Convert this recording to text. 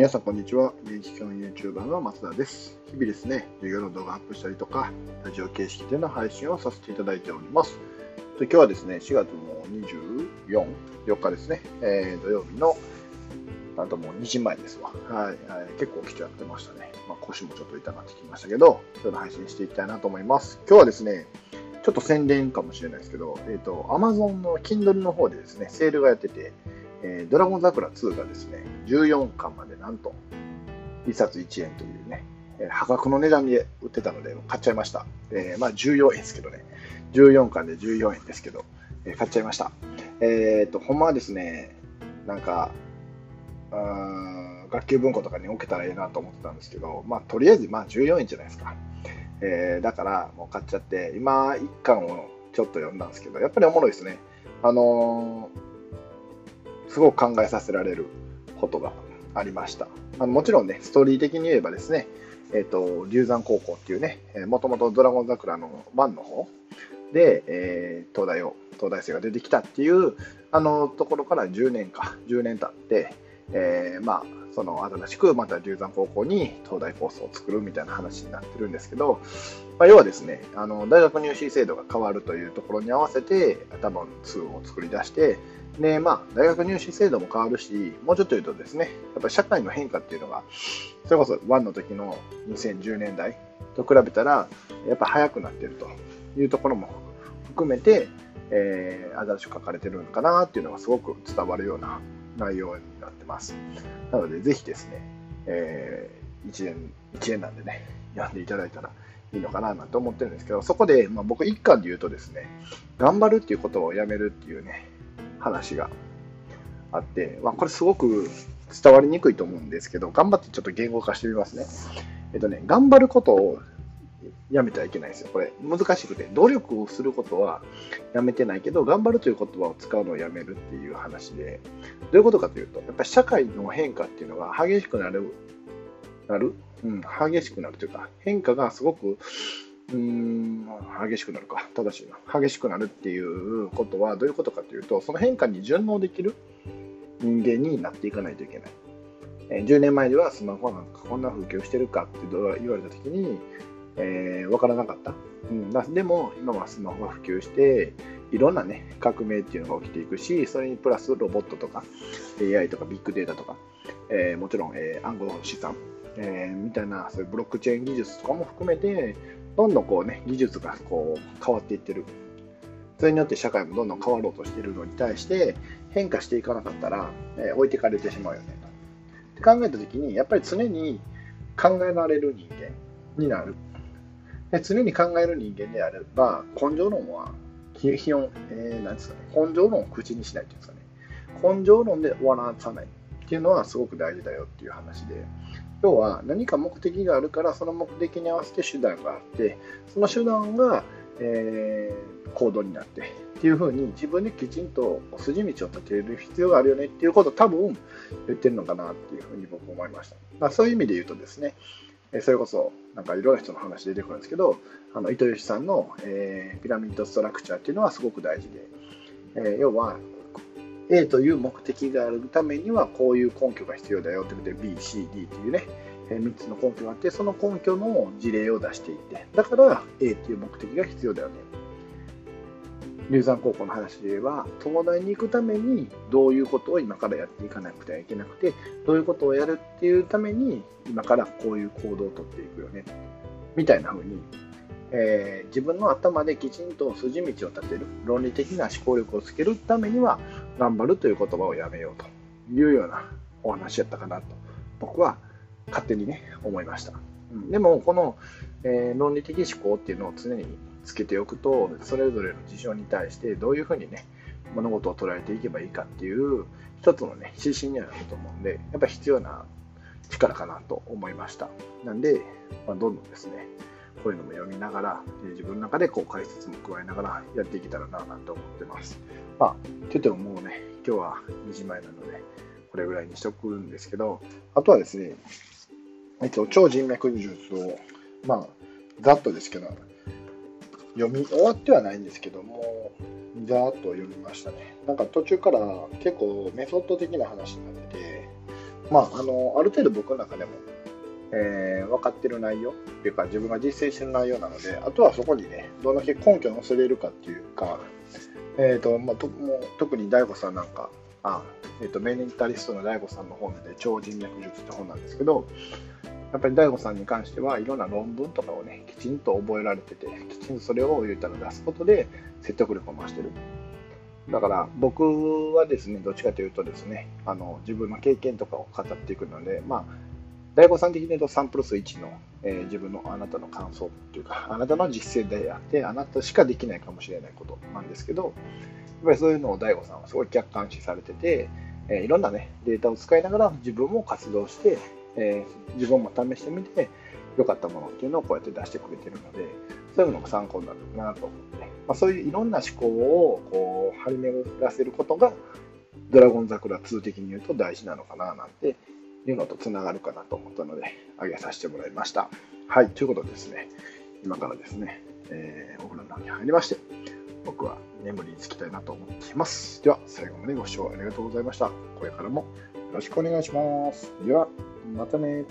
皆さんこんにちは。現役教 YouTuber の松田です。日々ですね、授業の動画アップしたりとか、ラジオ形式での配信をさせていただいております。と今日はですね、4月の24、4日ですね、えー土曜日の、なんともう2時前ですわ。はい、はい結構来ちゃってましたね。まあ、腰もちょっと痛くなってきましたけど、ちょっと配信していきたいなと思います。今日はですね、ちょっと宣伝かもしれないですけど、えっ、と、Amazon の Kindle の方でですね、セールがやってて、えードラゴン桜2がですね、14巻までなんと、1冊1円というね、え破格の値段で売ってたので、買っちゃいました。えーまあ14円ですけどね、14巻で14円ですけど、えー買っちゃいました。えっ、と、ほんまはですね、なんか、学級文庫とかに置けたらいいなと思ってたんですけど、まあ、とりあえず、まあ、14円じゃないですか。えーだから、もう買っちゃって、今、1巻をちょっと読んだんですけど、やっぱりおもろいですね。あのーすごく考えさせられることがありました。あのもちろんね、ストーリー的に言えばですね、えっ、と、龍山高校っていうね、もともとドラゴン桜の番の方で、えー東大を、東大生が出てきたっていう、あのところから10年か、10年経って、えーまあ、その新しくまた龍山高校に東大コースを作るみたいな話になってるんですけど、まあ、要はですね、あの大学入試制度が変わるというところに合わせて、多分2を作り出して、で、まあ、大学入試制度も変わるし、もうちょっと言うとですね、やっぱり社会の変化っていうのが、それこそ1の時の2010年代と比べたら、やっぱ早くなってるというところも含めて、えー新しく書かれてるのかなっていうのがすごく伝わるような内容になってます。なので、ぜひですね、え1年、一年なんでね、読んでいただいたらいいのかななんて思ってるんですけど、そこで、まあ、僕一巻で言うとですね、頑張るっていうことをやめるっていうね、話があって、まあ、これすごく伝わりにくいと思うんですけど、頑張ってちょっと言語化してみますね。えっとね、頑張ることをやめてはいけないですよ。これ難しくて、努力をすることはやめてないけど、頑張るという言葉を使うのをやめるっていう話で、どういうことかというと、やっぱり社会の変化っていうのが激しくなる、なる、うん、激しくなるというか、変化がすごく、うーん、激しくなるか、正しいな。激しくなるっていうことはどういうことかというと、その変化に順応できる人間になっていかないといけない。え10年前ではスマホなんかこんな普及してるかって言われたときに、えー、分からなかった。うん、だでも今はスマホが普及して、いろんなね、革命っていうのが起きていくし、それにプラスロボットとか AI とかビッグデータとか、えーもちろん、えー暗号資産、えーみたいなそういうブロックチェーン技術とかも含めて、どんどんこうね、技術がこう変わっていってる。それによって社会もどんどん変わろうとしているのに対して、変化していかなかったら、えー置いてかれてしまうよねと。って考えたときに、やっぱり常に考えられる人間になる。で常に考える人間であれば、根性論は基本、えーなんですかね、根性論を口にしないっていうんですかね。根性論で終わらさないっていうのはすごく大事だよっていう話で、要は何か目的があるから、その目的に合わせて手段があって、その手段が、えー行動になってっていうふうに自分できちんと筋道を立てる必要があるよねっていうことを多分言ってるのかなっていうふうに僕思いました。まあ、そういう意味で言うとですね、えーそれこそなんかいろんな人の話出てくるんですけど、あの糸吉さんの、えーピラミッドストラクチャーっていうのはすごく大事で、えー要は A という目的があるためにはこういう根拠が必要だよってことで B、C、D っていうね、え3つの根拠があって、その根拠の事例を出していって、だから A という目的が必要だよね。龍山高校の話で言えば、東大に行くためにどういうことを今からやっていかなくてはいけなくて、どういうことをやるっていうために今からこういう行動をとっていくよね。みたいな風に、えー自分の頭できちんと筋道を立てる、論理的な思考力をつけるためには、頑張るという言葉をやめようというようなお話やったかなと、僕は勝手にね、思いました。うんでも、この、えー論理的思考っていうのを常につけておくと、それぞれの事象に対してどういうふうにね、物事を捉えていけばいいかっていう、一つのね、指針にはなると思うんで、やっぱ必要な力かなと思いました。なんで、まあ、どんどんですね、こういうのも読みながら、え自分の中でこう解説も加えながらやっていけたらななんて思ってます。まあ、といってももうね、今日は2時前なので、これぐらいにしとくんですけど、あとはですね、えっと、超人脈術を、まあ、ざっとですけど、読み終わってはないんですけども、ざーっと読みましたね。なんか途中から結構メソッド的な話になってて、まあ、あの、ある程度僕の中でも、えー、分かってる内容っていうか、自分が実践してる内容なので、あとはそこにね、どんだけ根拠を載せれるかっていうか、えーとまあ、ともう特に DAIGO さんなんか、あえーと、メンタリストの DAIGO さんの本で、超人脈術って本なんですけど、やっぱり DAIGO さんに関してはいろんな論文とかをね、きちんと覚えられてて、きちんとそれを言ったら出すことで説得力を増してる。だから僕はですね、どっちかというとですね、あの自分の経験とかを語っていくので、まあ、大悟さん的に言うと3プラス1の、えー、自分のあなたの感想っていうか、あなたの実践であって、あなたしかできないかもしれないことなんですけど、ぱりそういうのを大悟さんはすごい客観視されてて、えー、いろんなね、データを使いながら自分も活動して、えー、自分も試してみて、良かったものっていうのをこうやって出してくれてるので、そういうのが参考になるなと思って、まあ、そういういろんな思考をこう張り巡らせることが、ドラゴン桜2的に言うと大事なのかななんていうのとつながるかなと思ったので、挙げさせてもらいました。はい、ということでですね、今からですね、えー、お風呂に入りまして、僕は眠りにつきたいなと思っています。では、最後までご視聴ありがとうございました。これからもよろしくお願いします。では、またね。